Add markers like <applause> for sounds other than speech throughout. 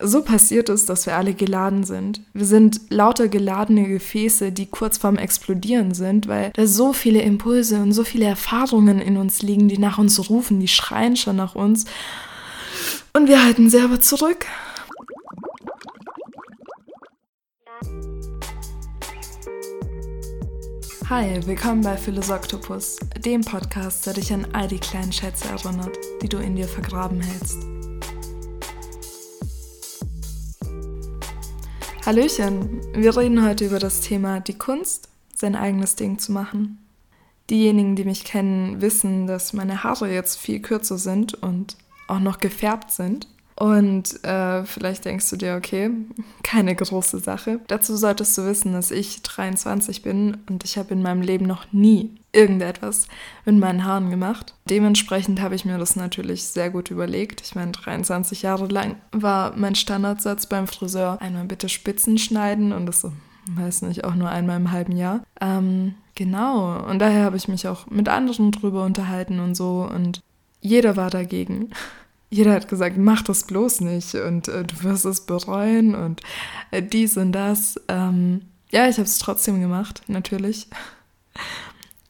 so passiert es, dass wir alle geladen sind. Wir sind lauter geladene Gefäße, die kurz vorm Explodieren sind, weil da so viele Impulse und so viele Erfahrungen in uns liegen, die nach uns rufen, die schreien schon nach uns. Und wir halten sie aber zurück. Hi, willkommen bei Philosoktopus, dem Podcast, der dich an all die kleinen Schätze erinnert, die du in dir vergraben hältst. Hallöchen, wir reden heute über das Thema die Kunst, sein eigenes Ding zu machen. Diejenigen, die mich kennen, wissen, dass meine Haare jetzt viel kürzer sind und auch noch gefärbt sind. Und äh, vielleicht denkst du dir, okay, <laughs> keine große Sache. Dazu solltest du wissen, dass ich 23 bin und ich habe in meinem Leben noch nie irgendetwas mit meinen Haaren gemacht. Dementsprechend habe ich mir das natürlich sehr gut überlegt. Ich meine, 23 Jahre lang war mein Standardsatz beim Friseur einmal bitte Spitzen schneiden und das, weiß nicht, auch nur einmal im halben Jahr. Ähm, genau, und daher habe ich mich auch mit anderen drüber unterhalten und so und jeder war dagegen <laughs> jeder hat gesagt, mach das bloß nicht und äh, du wirst es bereuen und äh, dies und das. Ähm, ja, ich habe es trotzdem gemacht, natürlich. <laughs>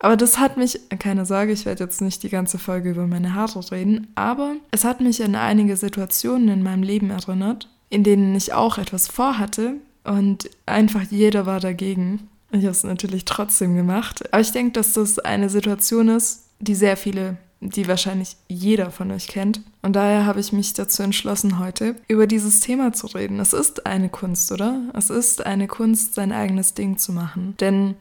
Aber das hat mich, keine Sorge, ich werde jetzt nicht die ganze Folge über meine Haare reden, aber es hat mich an einige Situationen in meinem Leben erinnert, in denen ich auch etwas vorhatte und einfach jeder war dagegen. Ich habe es natürlich trotzdem gemacht. Aber ich denke, dass das eine Situation ist, die sehr viele die wahrscheinlich jeder von euch kennt. Und daher habe ich mich dazu entschlossen, heute über dieses Thema zu reden. Es ist eine Kunst, oder? Es ist eine Kunst, sein eigenes Ding zu machen. Denn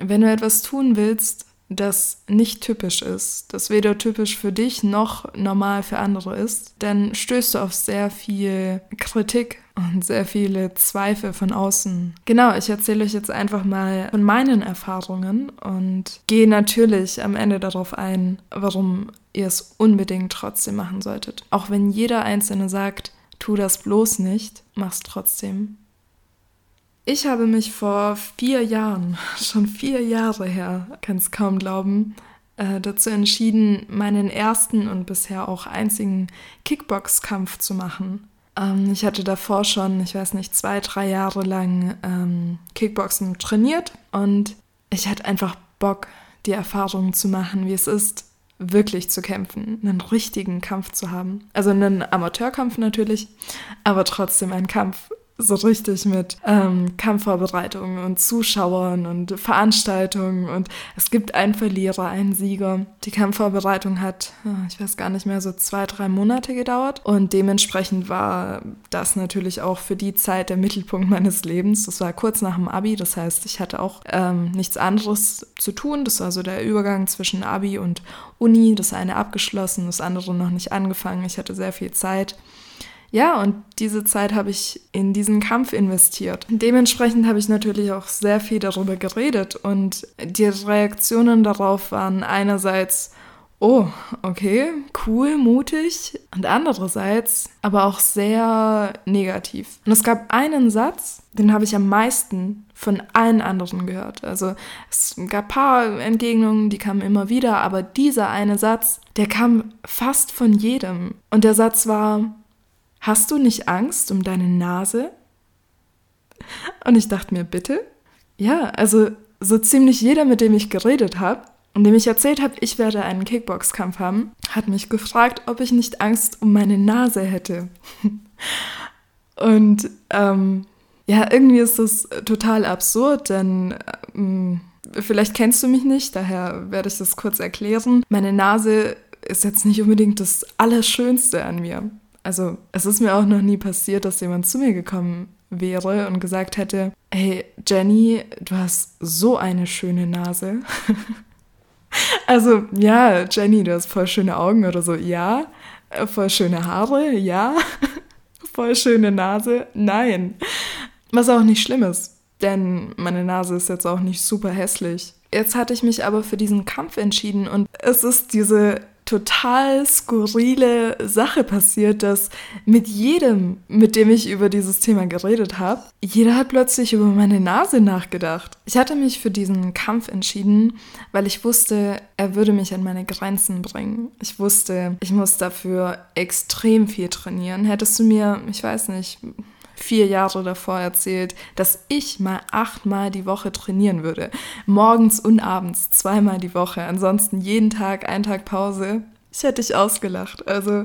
wenn du etwas tun willst, das nicht typisch ist, das weder typisch für dich noch normal für andere ist, dann stößt du auf sehr viel Kritik und sehr viele Zweifel von außen. Genau, ich erzähle euch jetzt einfach mal von meinen Erfahrungen und gehe natürlich am Ende darauf ein, warum ihr es unbedingt trotzdem machen solltet. Auch wenn jeder Einzelne sagt, tu das bloß nicht, mach's trotzdem. Ich habe mich vor vier Jahren, <laughs> schon vier Jahre her, kann es kaum glauben, äh, dazu entschieden, meinen ersten und bisher auch einzigen Kickbox-Kampf zu machen. Ähm, ich hatte davor schon, ich weiß nicht, zwei, drei Jahre lang ähm, Kickboxen trainiert und ich hatte einfach Bock, die Erfahrung zu machen, wie es ist, wirklich zu kämpfen, einen richtigen Kampf zu haben. Also einen Amateurkampf natürlich, aber trotzdem ein Kampf so richtig mit ähm, Kampfvorbereitungen und Zuschauern und Veranstaltungen und es gibt einen Verlierer, einen Sieger. Die Kampfvorbereitung hat, ah, ich weiß gar nicht mehr, so zwei, drei Monate gedauert und dementsprechend war das natürlich auch für die Zeit der Mittelpunkt meines Lebens. Das war kurz nach dem Abi, das heißt, ich hatte auch ähm, nichts anderes zu tun. Das war so der Übergang zwischen Abi und Uni, das eine abgeschlossen, das andere noch nicht angefangen. Ich hatte sehr viel Zeit. Ja, und diese Zeit habe ich in diesen Kampf investiert. Dementsprechend habe ich natürlich auch sehr viel darüber geredet und die Reaktionen darauf waren einerseits, oh, okay, cool, mutig und andererseits aber auch sehr negativ. Und es gab einen Satz, den habe ich am meisten von allen anderen gehört. Also es gab ein paar Entgegnungen, die kamen immer wieder, aber dieser eine Satz, der kam fast von jedem. Und der Satz war, Hast du nicht Angst um deine Nase? Und ich dachte mir, bitte? Ja, also so ziemlich jeder, mit dem ich geredet habe und dem ich erzählt habe, ich werde einen Kickboxkampf haben, hat mich gefragt, ob ich nicht Angst um meine Nase hätte. <laughs> und ähm, ja, irgendwie ist das total absurd, denn ähm, vielleicht kennst du mich nicht, daher werde ich das kurz erklären. Meine Nase ist jetzt nicht unbedingt das Allerschönste an mir. Also es ist mir auch noch nie passiert, dass jemand zu mir gekommen wäre und gesagt hätte, hey Jenny, du hast so eine schöne Nase. <laughs> also ja, Jenny, du hast voll schöne Augen oder so, ja. Voll schöne Haare, ja. <laughs> voll schöne Nase, nein. Was auch nicht schlimm ist, denn meine Nase ist jetzt auch nicht super hässlich. Jetzt hatte ich mich aber für diesen Kampf entschieden und es ist diese total skurrile Sache passiert, dass mit jedem, mit dem ich über dieses Thema geredet habe, jeder hat plötzlich über meine Nase nachgedacht. Ich hatte mich für diesen Kampf entschieden, weil ich wusste, er würde mich an meine Grenzen bringen. Ich wusste, ich muss dafür extrem viel trainieren. Hättest du mir, ich weiß nicht, vier Jahre davor erzählt, dass ich mal achtmal die Woche trainieren würde. Morgens und abends, zweimal die Woche. Ansonsten jeden Tag, ein Tag Pause. Ich hätte dich ausgelacht. Also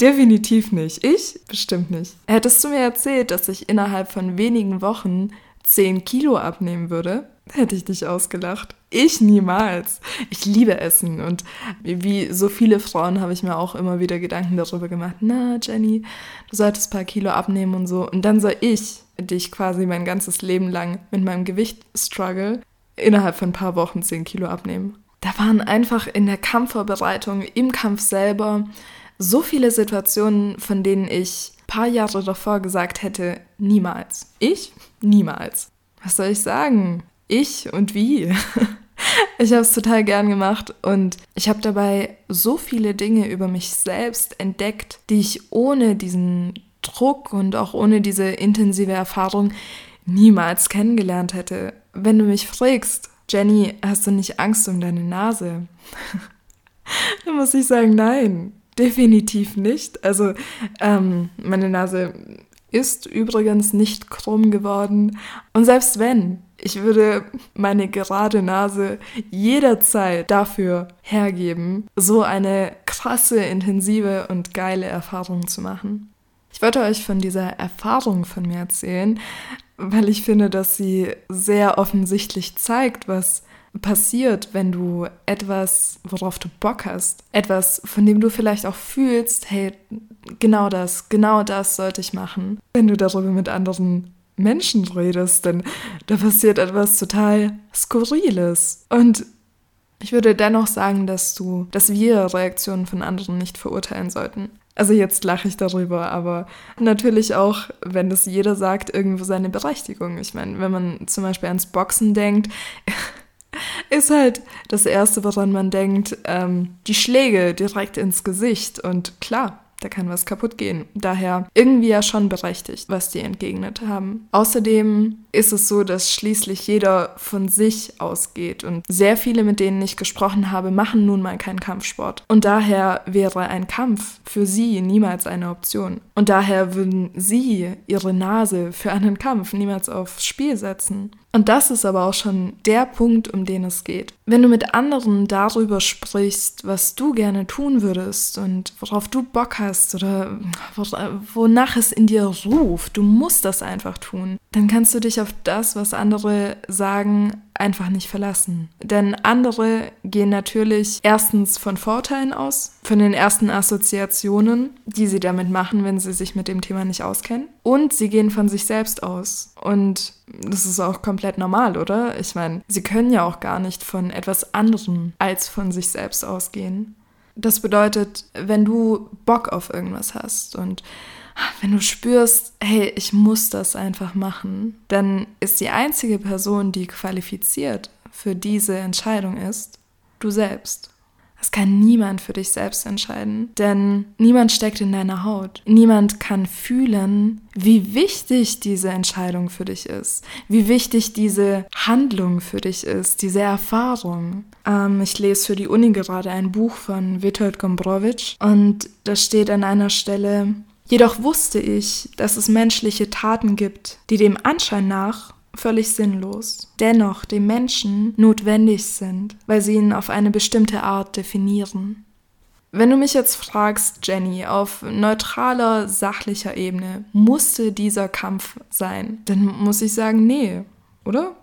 definitiv nicht. Ich bestimmt nicht. Hättest du mir erzählt, dass ich innerhalb von wenigen Wochen 10 Kilo abnehmen würde, <laughs> hätte ich dich ausgelacht. Ich niemals. Ich liebe Essen und wie so viele Frauen habe ich mir auch immer wieder Gedanken darüber gemacht. Na, Jenny, du solltest ein paar Kilo abnehmen und so. Und dann soll ich dich quasi mein ganzes Leben lang mit meinem Gewicht struggle, innerhalb von ein paar Wochen 10 Kilo abnehmen. Da waren einfach in der Kampfvorbereitung, im Kampf selber, so viele Situationen, von denen ich ein paar Jahre davor gesagt hätte, niemals. Ich? Niemals. Was soll ich sagen? Ich und wie? <laughs> Ich habe es total gern gemacht und ich habe dabei so viele Dinge über mich selbst entdeckt, die ich ohne diesen Druck und auch ohne diese intensive Erfahrung niemals kennengelernt hätte. Wenn du mich fragst, Jenny, hast du nicht Angst um deine Nase? <laughs> Dann muss ich sagen, nein, definitiv nicht. Also ähm, meine Nase ist übrigens nicht krumm geworden. Und selbst wenn, ich würde meine gerade Nase jederzeit dafür hergeben, so eine krasse, intensive und geile Erfahrung zu machen. Ich wollte euch von dieser Erfahrung von mir erzählen, weil ich finde, dass sie sehr offensichtlich zeigt, was passiert, wenn du etwas, worauf du Bock hast, etwas, von dem du vielleicht auch fühlst, hey, genau das, genau das sollte ich machen. Wenn du darüber mit anderen Menschen redest, denn da passiert etwas total Skurriles. Und ich würde dennoch sagen, dass du, dass wir Reaktionen von anderen nicht verurteilen sollten. Also jetzt lache ich darüber, aber natürlich auch, wenn das jeder sagt, irgendwo seine Berechtigung. Ich meine, wenn man zum Beispiel ans Boxen denkt, <laughs> ist halt das Erste, woran man denkt, ähm, die Schläge direkt ins Gesicht. Und klar, da kann was kaputt gehen. Daher irgendwie ja schon berechtigt, was die entgegnet haben. Außerdem ist es so, dass schließlich jeder von sich ausgeht und sehr viele, mit denen ich gesprochen habe, machen nun mal keinen Kampfsport. Und daher wäre ein Kampf für sie niemals eine Option. Und daher würden sie ihre Nase für einen Kampf niemals aufs Spiel setzen. Und das ist aber auch schon der Punkt, um den es geht. Wenn du mit anderen darüber sprichst, was du gerne tun würdest und worauf du Bock hast oder wonach es in dir ruft, du musst das einfach tun, dann kannst du dich auf das, was andere sagen, einfach nicht verlassen. Denn andere gehen natürlich erstens von Vorteilen aus, von den ersten Assoziationen, die sie damit machen, wenn sie sich mit dem Thema nicht auskennen. Und sie gehen von sich selbst aus. Und das ist auch komplett normal, oder? Ich meine, sie können ja auch gar nicht von etwas anderem als von sich selbst ausgehen. Das bedeutet, wenn du Bock auf irgendwas hast und wenn du spürst, hey, ich muss das einfach machen, dann ist die einzige Person, die qualifiziert für diese Entscheidung ist, du selbst. Das kann niemand für dich selbst entscheiden, denn niemand steckt in deiner Haut. Niemand kann fühlen, wie wichtig diese Entscheidung für dich ist, wie wichtig diese Handlung für dich ist, diese Erfahrung. Ähm, ich lese für die Uni gerade ein Buch von Witold Gombrowicz und da steht an einer Stelle, Jedoch wusste ich, dass es menschliche Taten gibt, die dem Anschein nach völlig sinnlos, dennoch dem Menschen notwendig sind, weil sie ihn auf eine bestimmte Art definieren. Wenn du mich jetzt fragst, Jenny, auf neutraler, sachlicher Ebene, musste dieser Kampf sein, dann muss ich sagen, nee, oder?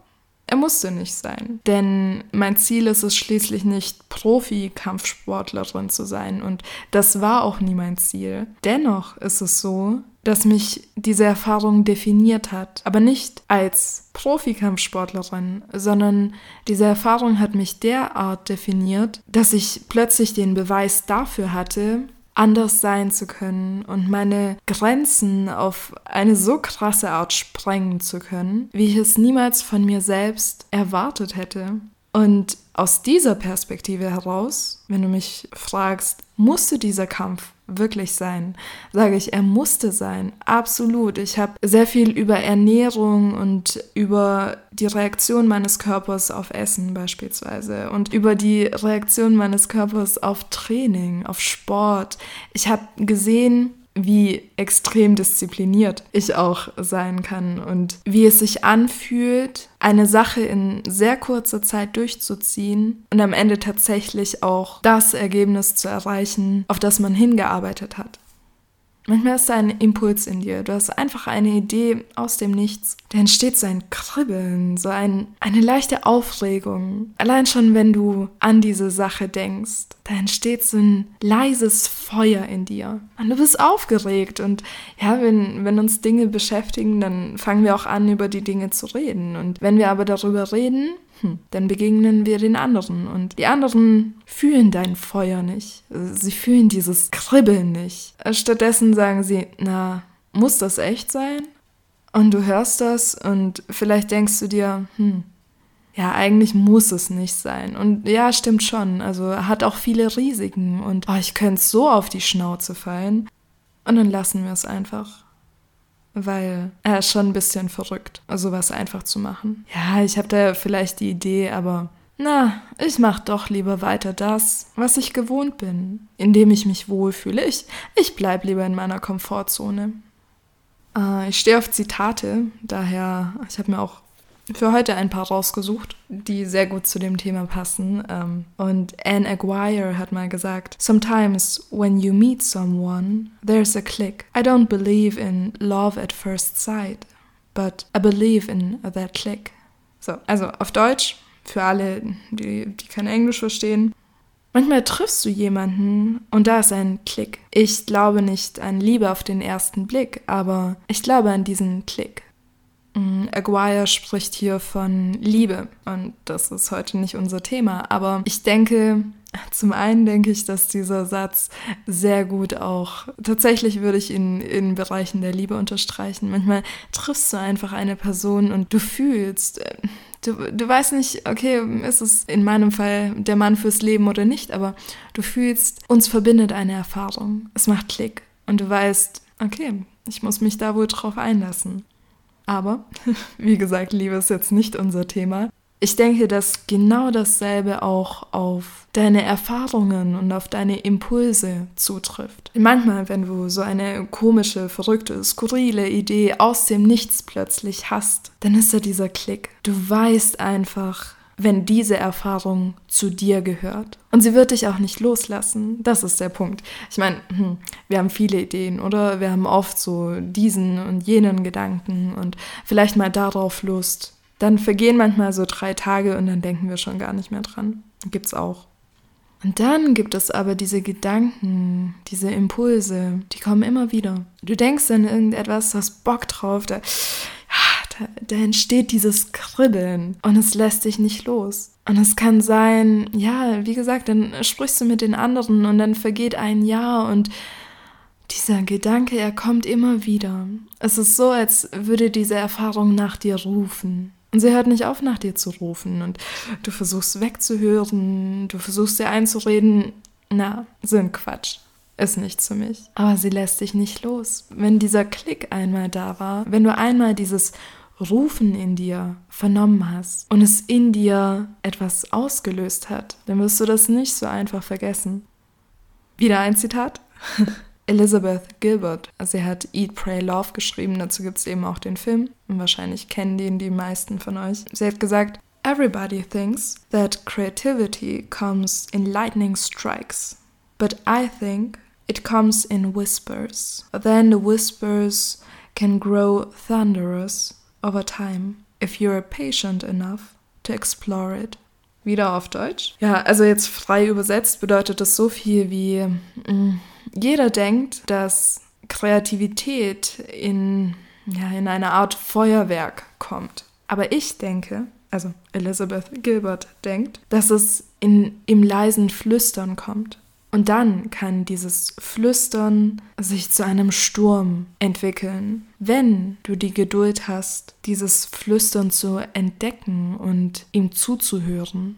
Er musste nicht sein. Denn mein Ziel ist es schließlich nicht, Profi-Kampfsportlerin zu sein. Und das war auch nie mein Ziel. Dennoch ist es so, dass mich diese Erfahrung definiert hat. Aber nicht als Profi-Kampfsportlerin, sondern diese Erfahrung hat mich derart definiert, dass ich plötzlich den Beweis dafür hatte, anders sein zu können und meine Grenzen auf eine so krasse Art sprengen zu können, wie ich es niemals von mir selbst erwartet hätte. Und aus dieser Perspektive heraus, wenn du mich fragst, musste dieser Kampf wirklich sein, sage ich, er musste sein, absolut. Ich habe sehr viel über Ernährung und über die Reaktion meines Körpers auf Essen beispielsweise und über die Reaktion meines Körpers auf Training, auf Sport. Ich habe gesehen, wie extrem diszipliniert ich auch sein kann und wie es sich anfühlt, eine Sache in sehr kurzer Zeit durchzuziehen und am Ende tatsächlich auch das Ergebnis zu erreichen, auf das man hingearbeitet hat. Manchmal ist da ein Impuls in dir. Du hast einfach eine Idee aus dem Nichts. Da entsteht so ein Kribbeln, so ein, eine leichte Aufregung. Allein schon, wenn du an diese Sache denkst. Da entsteht so ein leises Feuer in dir. Und du bist aufgeregt. Und ja, wenn, wenn uns Dinge beschäftigen, dann fangen wir auch an, über die Dinge zu reden. Und wenn wir aber darüber reden, hm, dann begegnen wir den anderen und die anderen fühlen dein Feuer nicht. Sie fühlen dieses Kribbeln nicht. Stattdessen sagen sie, na, muss das echt sein? Und du hörst das und vielleicht denkst du dir, hm, ja, eigentlich muss es nicht sein. Und ja, stimmt schon. Also hat auch viele Risiken und oh, ich könnte so auf die Schnauze fallen. Und dann lassen wir es einfach weil er ist schon ein bisschen verrückt, sowas einfach zu machen. Ja, ich habe da vielleicht die Idee, aber na, ich mach doch lieber weiter das, was ich gewohnt bin, indem ich mich wohlfühle. Ich, ich bleib lieber in meiner Komfortzone. Äh, ich stehe auf Zitate, daher, ich habe mir auch für heute ein paar rausgesucht, die sehr gut zu dem Thema passen. Ähm, und Anne Aguirre hat mal gesagt, Sometimes when you meet someone, there's a click. I don't believe in love at first sight, but I believe in that click. So, also auf Deutsch, für alle, die, die kein Englisch verstehen. Manchmal triffst du jemanden und da ist ein Klick. Ich glaube nicht an Liebe auf den ersten Blick, aber ich glaube an diesen Klick. Mm, Aguirre spricht hier von Liebe und das ist heute nicht unser Thema, aber ich denke, zum einen denke ich, dass dieser Satz sehr gut auch, tatsächlich würde ich ihn in Bereichen der Liebe unterstreichen. Manchmal triffst du einfach eine Person und du fühlst, äh, du, du weißt nicht, okay, ist es in meinem Fall der Mann fürs Leben oder nicht, aber du fühlst, uns verbindet eine Erfahrung. Es macht Klick und du weißt, okay, ich muss mich da wohl drauf einlassen. Aber, <laughs> wie gesagt, Liebe ist jetzt nicht unser Thema. Ich denke, dass genau dasselbe auch auf deine Erfahrungen und auf deine Impulse zutrifft. Manchmal, wenn du so eine komische, verrückte, skurrile Idee aus dem Nichts plötzlich hast, dann ist da dieser Klick. Du weißt einfach, wenn diese Erfahrung zu dir gehört. Und sie wird dich auch nicht loslassen. Das ist der Punkt. Ich meine, hm, wir haben viele Ideen, oder? Wir haben oft so diesen und jenen Gedanken und vielleicht mal darauf Lust. Dann vergehen manchmal so drei Tage und dann denken wir schon gar nicht mehr dran. Gibt's auch. Und dann gibt es aber diese Gedanken, diese Impulse, die kommen immer wieder. Du denkst an irgendetwas, hast Bock drauf, da da, entsteht dieses Kribbeln und es lässt dich nicht los. Und es kann sein, ja, wie gesagt, dann sprichst du mit den anderen und dann vergeht ein Jahr und dieser Gedanke, er kommt immer wieder. Es ist so, als würde diese Erfahrung nach dir rufen. Und sie hört nicht auf, nach dir zu rufen. Und du versuchst wegzuhören, du versuchst dir einzureden, na, sind Quatsch ist nichts für mich. Aber sie lässt dich nicht los. Wenn dieser Klick einmal da war, wenn du einmal dieses Rufen in dir vernommen hast und es in dir etwas ausgelöst hat, dann wirst du das nicht so einfach vergessen. Wieder ein Zitat. <laughs> Elizabeth Gilbert, sie hat Eat, Pray, Love geschrieben, dazu gibt es eben auch den Film und wahrscheinlich kennen den die meisten von euch. Sie hat gesagt, Everybody thinks that creativity comes in lightning strikes, but I think it comes in whispers. Then the whispers can grow thunderous over time, if you're patient enough to explore it. Wieder auf Deutsch. Ja, also jetzt frei übersetzt bedeutet das so viel wie mh, mm, jeder denkt, dass Kreativität in, ja, in eine Art Feuerwerk kommt. Aber ich denke, also Elizabeth Gilbert denkt, dass es in, im leisen Flüstern kommt. Und dann kann dieses Flüstern sich zu einem Sturm entwickeln, wenn du die Geduld hast, dieses Flüstern zu entdecken und ihm zuzuhören.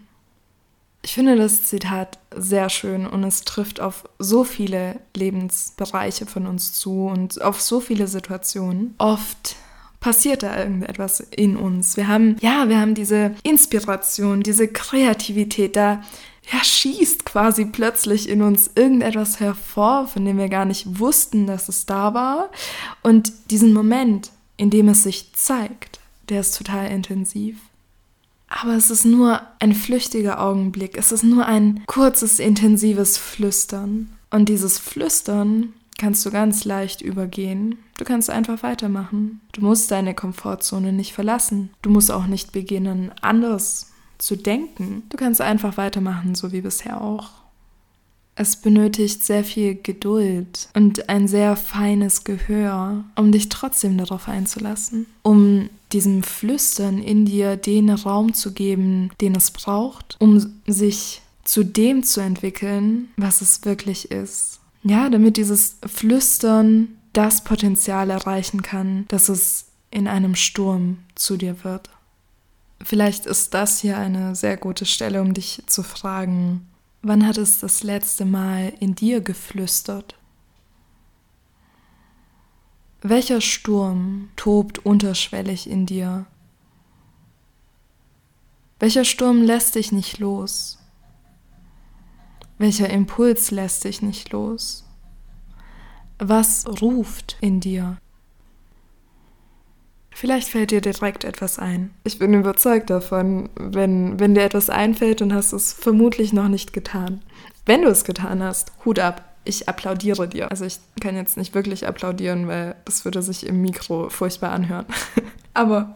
Ich finde das Zitat sehr schön und es trifft auf so viele Lebensbereiche von uns zu und auf so viele Situationen. Oft passiert da irgendetwas in uns. Wir haben, ja, wir haben diese Inspiration, diese Kreativität, da ja, schießt quasi plötzlich in uns irgendetwas hervor, von dem wir gar nicht wussten, dass es da war. Und diesen Moment, in dem es sich zeigt, der ist total intensiv. Aber es ist nur ein flüchtiger Augenblick. Es ist nur ein kurzes, intensives Flüstern. Und dieses Flüstern kannst du ganz leicht übergehen. Du kannst einfach weitermachen. Du musst deine Komfortzone nicht verlassen. Du musst auch nicht beginnen, anders zu denken. Du kannst einfach weitermachen, so wie bisher auch. Es benötigt sehr viel Geduld und ein sehr feines Gehör, um dich trotzdem darauf einzulassen, um diesem Flüstern in dir den Raum zu geben, den es braucht, um sich zu dem zu entwickeln, was es wirklich ist. Ja, damit dieses Flüstern das Potenzial erreichen kann, dass es in einem Sturm zu dir wird. Vielleicht ist das hier eine sehr gute Stelle, um dich zu fragen, Wann hat es das letzte Mal in dir geflüstert? Welcher Sturm tobt unterschwellig in dir? Welcher Sturm lässt dich nicht los? Welcher Impuls lässt dich nicht los? Was ruft in dir? Vielleicht fällt dir direkt etwas ein. Ich bin überzeugt davon, wenn, wenn dir etwas einfällt, dann hast du es vermutlich noch nicht getan. Wenn du es getan hast, Hut ab. Ich applaudiere dir. Also ich kann jetzt nicht wirklich applaudieren, weil das würde sich im Mikro furchtbar anhören. <laughs> aber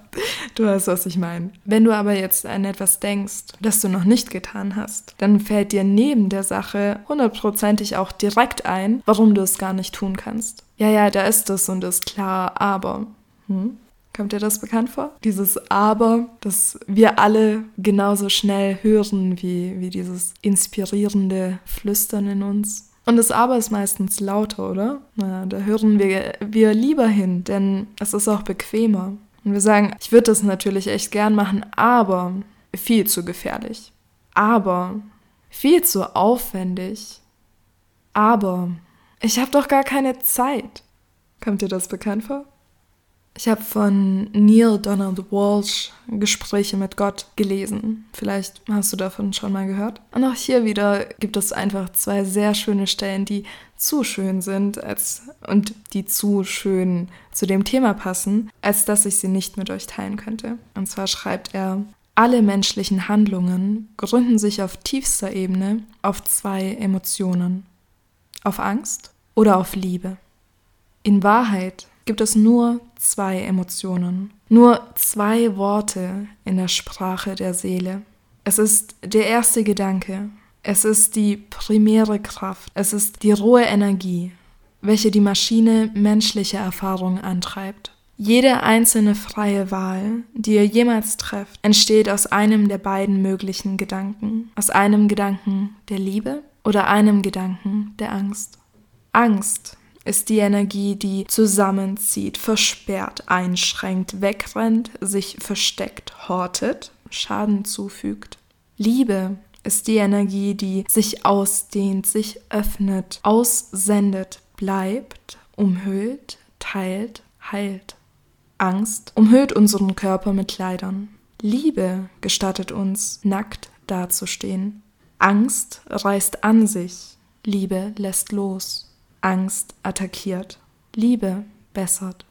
du weißt, was ich meine. Wenn du aber jetzt an etwas denkst, das du noch nicht getan hast, dann fällt dir neben der Sache hundertprozentig auch direkt ein, warum du es gar nicht tun kannst. Ja, ja, da ist es und ist klar, aber. Hm? Kommt dir das bekannt vor? Dieses Aber, das wir alle genauso schnell hören wie, wie dieses inspirierende Flüstern in uns. Und das Aber ist meistens lauter, oder? Na, da hören wir, wir lieber hin, denn es ist auch bequemer. Und wir sagen, ich würde das natürlich echt gern machen, aber viel zu gefährlich. Aber viel zu aufwendig. Aber ich habe doch gar keine Zeit. Kommt dir das bekannt vor? Ich habe von Neil Donald Walsh Gespräche mit Gott gelesen. Vielleicht hast du davon schon mal gehört. Und auch hier wieder gibt es einfach zwei sehr schöne Stellen, die zu schön sind als, und die zu schön zu dem Thema passen, als dass ich sie nicht mit euch teilen könnte. Und zwar schreibt er, alle menschlichen Handlungen gründen sich auf tiefster Ebene auf zwei Emotionen. Auf Angst oder auf Liebe. In Wahrheit gibt es nur zwei Emotionen, nur zwei Worte in der Sprache der Seele. Es ist der erste Gedanke, es ist die primäre Kraft, es ist die rohe Energie, welche die Maschine menschliche Erfahrung antreibt. Jede einzelne freie Wahl, die ihr jemals trefft, entsteht aus einem der beiden möglichen Gedanken, aus einem Gedanken der Liebe oder einem Gedanken der Angst. Angst ist die Energie, die zusammenzieht, versperrt, einschränkt, wegrennt, sich versteckt, hortet, Schaden zufügt. Liebe ist die Energie, die sich ausdehnt, sich öffnet, aussendet, bleibt, umhüllt, teilt, heilt. Angst umhüllt unseren Körper mit Kleidern. Liebe gestattet uns, nackt dazustehen. Angst reißt an sich, Liebe lässt los. Angst attackiert, Liebe bessert.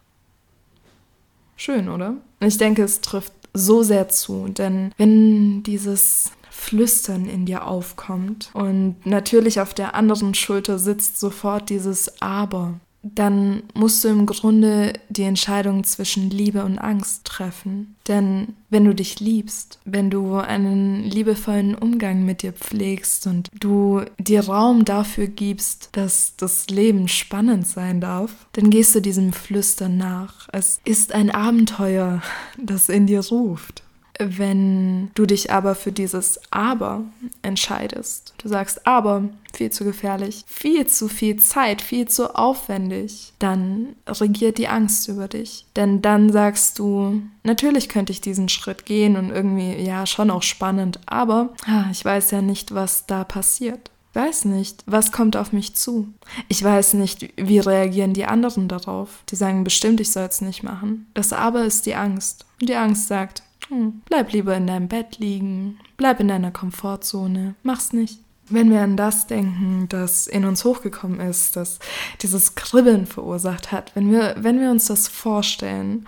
Schön, oder? Ich denke, es trifft so sehr zu, denn wenn dieses Flüstern in dir aufkommt und natürlich auf der anderen Schulter sitzt sofort dieses Aber, dann musst du im Grunde die Entscheidung zwischen Liebe und Angst treffen. Denn wenn du dich liebst, wenn du einen liebevollen Umgang mit dir pflegst und du dir Raum dafür gibst, dass das Leben spannend sein darf, dann gehst du diesem Flüstern nach. Es ist ein Abenteuer, das in dir ruft. Wenn du dich aber für dieses Aber entscheidest, du sagst aber, viel zu gefährlich, viel zu viel Zeit, viel zu aufwendig, dann regiert die Angst über dich. Denn dann sagst du, natürlich könnte ich diesen Schritt gehen und irgendwie, ja, schon auch spannend, aber ah, ich weiß ja nicht, was da passiert. Ich weiß nicht, was kommt auf mich zu. Ich weiß nicht, wie reagieren die anderen darauf. Die sagen bestimmt, ich soll es nicht machen. Das Aber ist die Angst. Und die Angst sagt, hm, bleib lieber in deinem Bett liegen, bleib in deiner Komfortzone, mach's nicht. Wenn wir an das denken, das in uns hochgekommen ist, das dieses Kribbeln verursacht hat, wenn wir, wenn wir uns das vorstellen,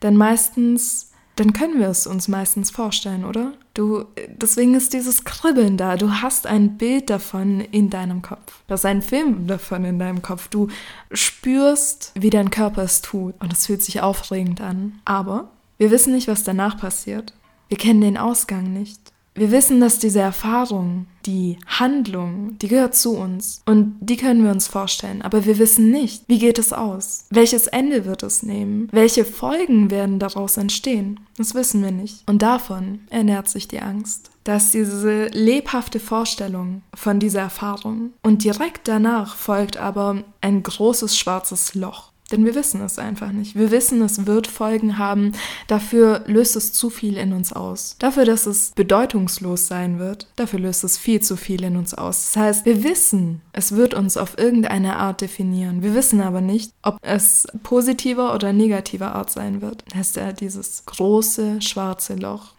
dann meistens, dann können wir es uns meistens vorstellen, oder? Du, deswegen ist dieses Kribbeln da. Du hast ein Bild davon in deinem Kopf. Du hast einen Film davon in deinem Kopf. Du spürst, wie dein Körper es tut. Und es fühlt sich aufregend an. Aber wir wissen nicht, was danach passiert. Wir kennen den Ausgang nicht. Wir wissen, dass diese Erfahrung, die Handlung, die gehört zu uns und die können wir uns vorstellen, aber wir wissen nicht, wie geht es aus? Welches Ende wird es nehmen? Welche Folgen werden daraus entstehen? Das wissen wir nicht. Und davon ernährt sich die Angst. Dass diese lebhafte Vorstellung von dieser Erfahrung und direkt danach folgt aber ein großes schwarzes Loch. Denn wir wissen es einfach nicht. Wir wissen, es wird Folgen haben. Dafür löst es zu viel in uns aus. Dafür, dass es bedeutungslos sein wird, dafür löst es viel zu viel in uns aus. Das heißt, wir wissen, es wird uns auf irgendeine Art definieren. Wir wissen aber nicht, ob es positiver oder negativer Art sein wird. Das ist ja dieses große schwarze Loch.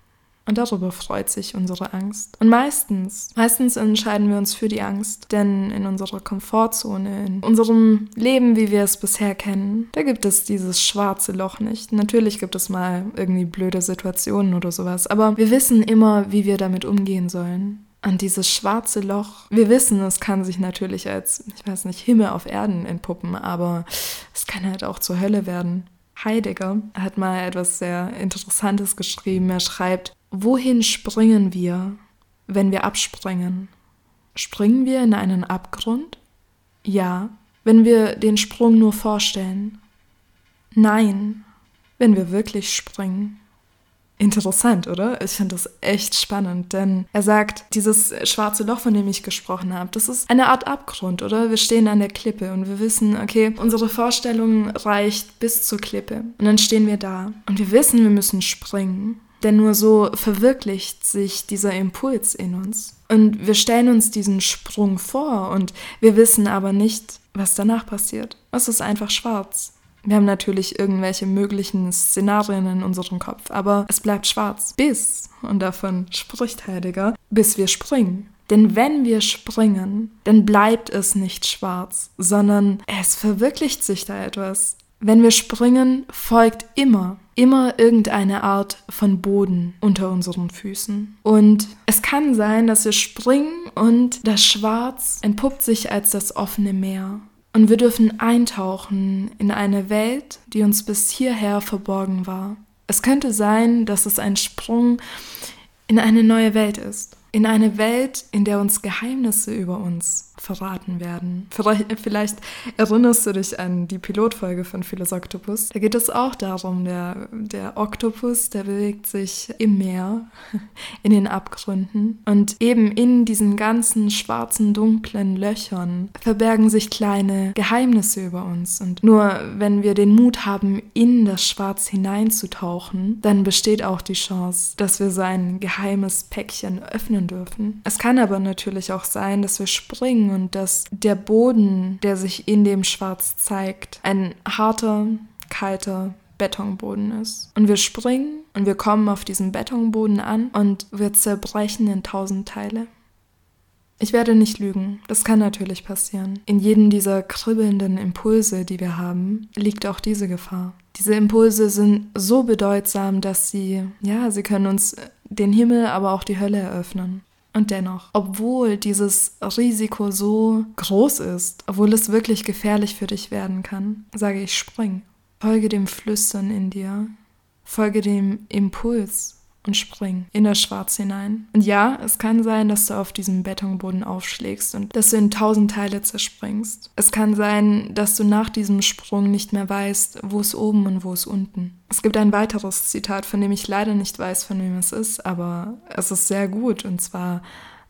Und darüber freut sich unsere Angst. Und meistens, meistens entscheiden wir uns für die Angst, denn in unserer Komfortzone, in unserem Leben, wie wir es bisher kennen, da gibt es dieses schwarze Loch nicht. Natürlich gibt es mal irgendwie blöde Situationen oder sowas, aber wir wissen immer, wie wir damit umgehen sollen. Und dieses schwarze Loch, wir wissen, es kann sich natürlich als, ich weiß nicht, Himmel auf Erden entpuppen, aber es kann halt auch zur Hölle werden. Heidegger hat mal etwas sehr Interessantes geschrieben. Er schreibt, Wohin springen wir, wenn wir abspringen? Springen wir in einen Abgrund? Ja, wenn wir den Sprung nur vorstellen. Nein, wenn wir wirklich springen. Interessant, oder? Ich finde das echt spannend, denn er sagt, dieses schwarze Loch, von dem ich gesprochen habe, das ist eine Art Abgrund, oder? Wir stehen an der Klippe und wir wissen, okay, unsere Vorstellung reicht bis zur Klippe. Und dann stehen wir da und wir wissen, wir müssen springen. Denn nur so verwirklicht sich dieser Impuls in uns. Und wir stellen uns diesen Sprung vor und wir wissen aber nicht, was danach passiert. Es ist einfach schwarz. Wir haben natürlich irgendwelche möglichen Szenarien in unserem Kopf, aber es bleibt schwarz. Bis, und davon spricht Heidegger, bis wir springen. Denn wenn wir springen, dann bleibt es nicht schwarz, sondern es verwirklicht sich da etwas. Wenn wir springen, folgt immer, immer irgendeine Art von Boden unter unseren Füßen. Und es kann sein, dass wir springen und das Schwarz entpuppt sich als das offene Meer. Und wir dürfen eintauchen in eine Welt, die uns bis hierher verborgen war. Es könnte sein, dass es ein Sprung in eine neue Welt ist. In eine Welt, in der uns Geheimnisse über uns verraten werden. Vielleicht, vielleicht, erinnerst du dich an die Pilotfolge von Philosoktopus. Da geht es auch darum, der, der Oktopus, der bewegt sich im Meer, <laughs> in den Abgründen. Und eben in diesen ganzen schwarzen, dunklen Löchern verbergen sich kleine Geheimnisse über uns. Und nur wenn wir den Mut haben, in das Schwarz hineinzutauchen, dann besteht auch die Chance, dass wir sein geheimes Päckchen öffnen dürfen. Es kann aber natürlich auch sein, dass wir springen und dass der Boden, der sich in dem Schwarz zeigt, ein harter, kalter Betonboden ist. Und wir springen und wir kommen auf diesem Betonboden an und wir zerbrechen in tausend Teile. Ich werde nicht lügen, das kann natürlich passieren. In jedem dieser kribbelnden Impulse, die wir haben, liegt auch diese Gefahr. Diese Impulse sind so bedeutsam, dass sie, ja, sie können uns den Himmel, aber auch die Hölle eröffnen. Und dennoch, obwohl dieses Risiko so groß ist, obwohl es wirklich gefährlich für dich werden kann, sage ich spring. Folge dem Flüstern in dir. Folge dem Impuls. Und spring in das Schwarz hinein. Und ja, es kann sein, dass du auf diesem Betonboden aufschlägst und dass du in tausend Teile zerspringst. Es kann sein, dass du nach diesem Sprung nicht mehr weißt, wo es oben und wo es unten. Es gibt ein weiteres Zitat, von dem ich leider nicht weiß, von wem es ist, aber es ist sehr gut und zwar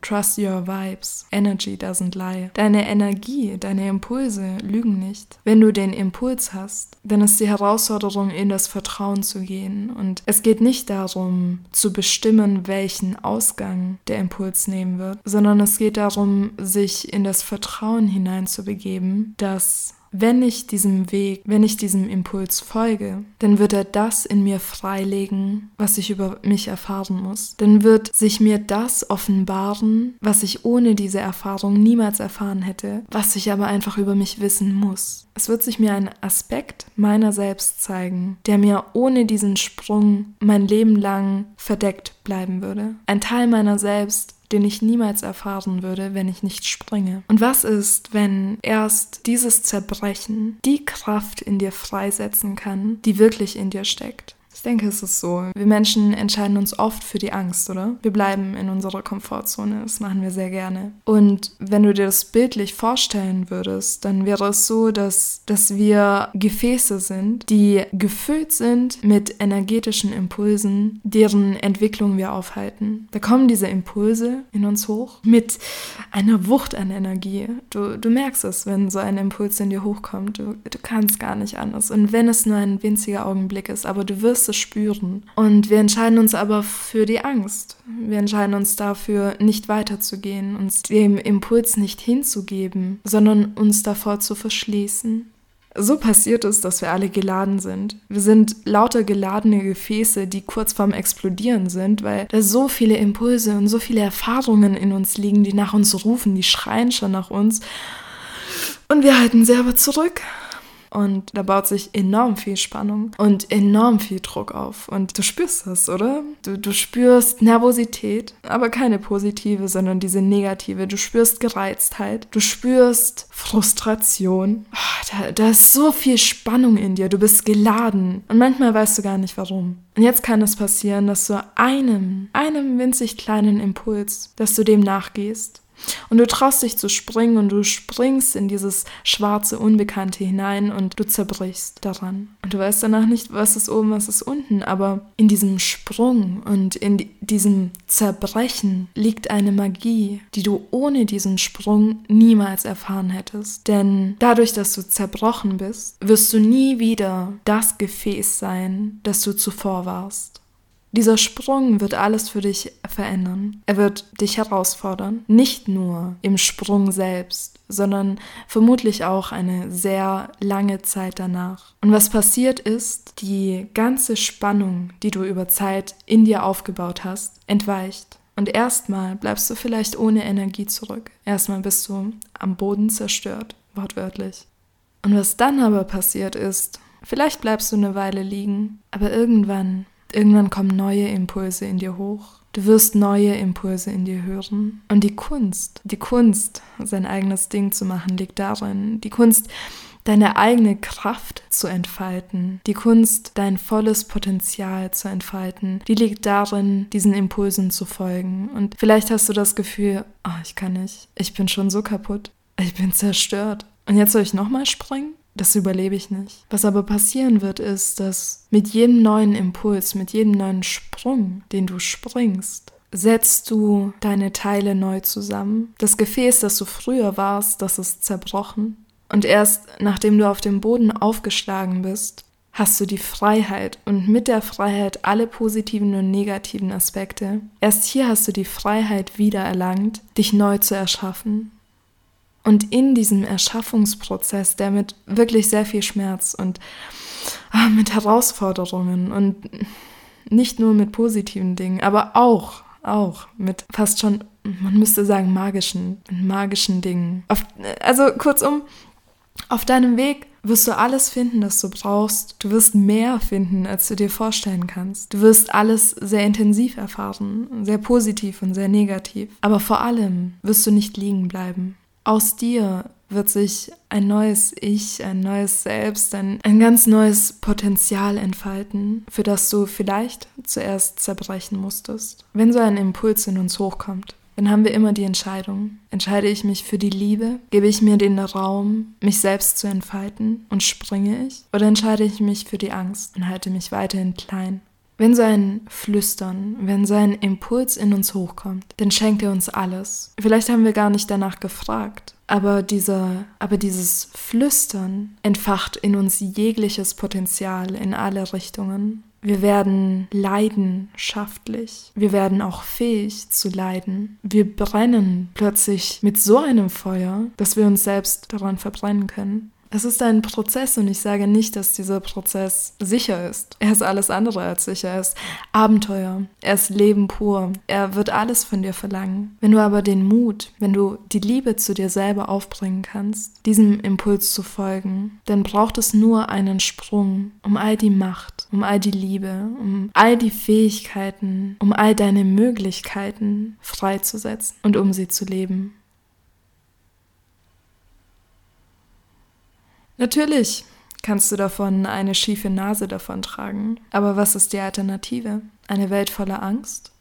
Trust your vibes. Energy doesn't lie. Deine Energie, deine Impulse lügen nicht. Wenn du den Impuls hast, dann ist die Herausforderung, in das Vertrauen zu gehen. Und es geht nicht darum, zu bestimmen, welchen Ausgang der Impuls nehmen wird, sondern es geht darum, sich in das Vertrauen hineinzubegeben, dass wenn ich diesem Weg, wenn ich diesem Impuls folge, dann wird er das in mir freilegen, was ich über mich erfahren muss. Dann wird sich mir das offenbaren, was ich ohne diese Erfahrung niemals erfahren hätte, was ich aber einfach über mich wissen muss. Es wird sich mir ein Aspekt meiner selbst zeigen, der mir ohne diesen Sprung mein Leben lang verdeckt bleiben würde. Ein Teil meiner selbst, den ich niemals erfahren würde, wenn ich nicht springe. Und was ist, wenn erst dieses Zerbrechen die Kraft in dir freisetzen kann, die wirklich in dir steckt? Denke, es ist so. Wir Menschen entscheiden uns oft für die Angst, oder? Wir bleiben in unserer Komfortzone. Das machen wir sehr gerne. Und wenn du dir das bildlich vorstellen würdest, dann wäre es so, dass, dass wir Gefäße sind, die gefüllt sind mit energetischen Impulsen, deren Entwicklung wir aufhalten. Da kommen diese Impulse in uns hoch mit einer Wucht an Energie. Du, du merkst es, wenn so ein Impuls in dir hochkommt. Du, du kannst gar nicht anders. Und wenn es nur ein winziger Augenblick ist, aber du wirst es spüren. Und wir entscheiden uns aber für die Angst. Wir entscheiden uns dafür, nicht weiterzugehen, uns dem Impuls nicht hinzugeben, sondern uns davor zu verschließen. So passiert es, dass wir alle geladen sind. Wir sind lauter geladene Gefäße, die kurz vorm Explodieren sind, weil da so viele Impulse und so viele Erfahrungen in uns liegen, die nach uns rufen, die schreien schon nach uns. Und wir halten sie aber zurück und da baut sich enorm viel Spannung und enorm viel Druck auf. Und du spürst das, oder? Du, du spürst Nervosität, aber keine positive, sondern diese negative. Du spürst Gereiztheit, du spürst Frustration. Oh, da, da ist so viel Spannung in dir, du bist geladen und manchmal weißt du gar nicht warum. Und jetzt kann es passieren, dass du einem, einem winzig kleinen Impuls, dass du dem nachgehst und du traust dich zu springen und du springst in dieses schwarze Unbekannte hinein und du zerbrichst daran. Und du weißt danach nicht, was ist oben, was ist unten, aber in diesem Sprung und in diesem Zerbrechen liegt eine Magie, die du ohne diesen Sprung niemals erfahren hättest. Denn dadurch, dass du zerbrochen bist, wirst du nie wieder das Gefäß sein, das du zuvor warst. Dieser Sprung wird alles für dich verändern. Er wird dich herausfordern. Nicht nur im Sprung selbst, sondern vermutlich auch eine sehr lange Zeit danach. Und was passiert ist, die ganze Spannung, die du über Zeit in dir aufgebaut hast, entweicht. Und erstmal bleibst du vielleicht ohne Energie zurück. Erstmal bist du am Boden zerstört, wortwörtlich. Und was dann aber passiert ist, vielleicht bleibst du eine Weile liegen, aber irgendwann Irgendwann kommen neue Impulse in dir hoch. Du wirst neue Impulse in dir hören. Und die Kunst, die Kunst, sein eigenes Ding zu machen, liegt darin. Die Kunst, deine eigene Kraft zu entfalten. Die Kunst, dein volles Potenzial zu entfalten, die liegt darin, diesen Impulsen zu folgen. Und vielleicht hast du das Gefühl, oh, ich kann nicht, ich bin schon so kaputt, ich bin zerstört. Und jetzt soll ich nochmal springen? Das überlebe ich nicht. Was aber passieren wird, ist, dass mit jedem neuen Impuls, mit jedem neuen Sprung, den du springst, setzt du deine Teile neu zusammen. Das Gefäß, das du früher warst, das ist zerbrochen. Und erst nachdem du auf dem Boden aufgeschlagen bist, hast du die Freiheit und mit der Freiheit alle positiven und negativen Aspekte. Erst hier hast du die Freiheit wiedererlangt, dich neu zu erschaffen. Und in diesem Erschaffungsprozess, der mit wirklich sehr viel Schmerz und ah, mit Herausforderungen und nicht nur mit positiven Dingen, aber auch, auch mit fast schon, man müsste sagen, magischen, magischen Dingen. Auf, also kurzum, auf deinem Weg wirst du alles finden, das du brauchst. Du wirst mehr finden, als du dir vorstellen kannst. Du wirst alles sehr intensiv erfahren, sehr positiv und sehr negativ. Aber vor allem wirst du nicht liegen bleiben. Aus dir wird sich ein neues Ich, ein neues Selbst, ein, ein ganz neues Potenzial entfalten, für das du vielleicht zuerst zerbrechen musstest. Wenn so ein Impuls in uns hochkommt, dann haben wir immer die Entscheidung. Entscheide ich mich für die Liebe? Gebe ich mir den Raum, mich selbst zu entfalten und springe ich? Oder entscheide ich mich für die Angst und halte mich weiterhin klein? Wenn so ein Flüstern, wenn so ein Impuls in uns hochkommt, dann schenkt er uns alles. Vielleicht haben wir gar nicht danach gefragt, aber, dieser, aber dieses Flüstern entfacht in uns jegliches Potenzial in alle Richtungen. Wir werden leidenschaftlich. Wir werden auch fähig zu leiden. Wir brennen plötzlich mit so einem Feuer, dass wir uns selbst daran verbrennen können. Es ist ein Prozess und ich sage nicht, dass dieser Prozess sicher ist. Er ist alles andere als sicher. Er ist Abenteuer. Er ist Leben pur. Er wird alles von dir verlangen. Wenn du aber den Mut, wenn du die Liebe zu dir selber aufbringen kannst, diesem Impuls zu folgen, dann braucht es nur einen Sprung, um all die Macht, um all die Liebe, um all die Fähigkeiten, um all deine Möglichkeiten freizusetzen und um sie zu leben. Natürlich kannst du davon eine schiefe Nase davontragen. Aber was ist die Alternative? Eine Welt voller Angst?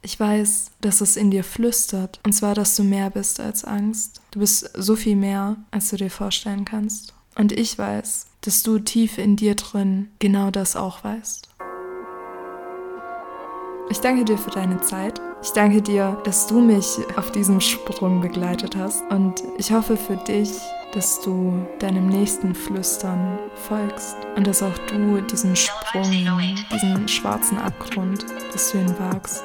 Ich weiß, dass es in dir flüstert, und zwar, dass du mehr bist als Angst. Du bist so viel mehr, als du dir vorstellen kannst. Und ich weiß, dass du tief in dir drin genau das auch weißt. Ich danke dir für deine Zeit. Ich danke dir, dass du mich auf diesem Sprung begleitet hast. Und ich hoffe für dich, dass du deinem nächsten Flüstern folgst und dass auch du diesen Sprung, diesen schwarzen Abgrund, dass du ihn wagst.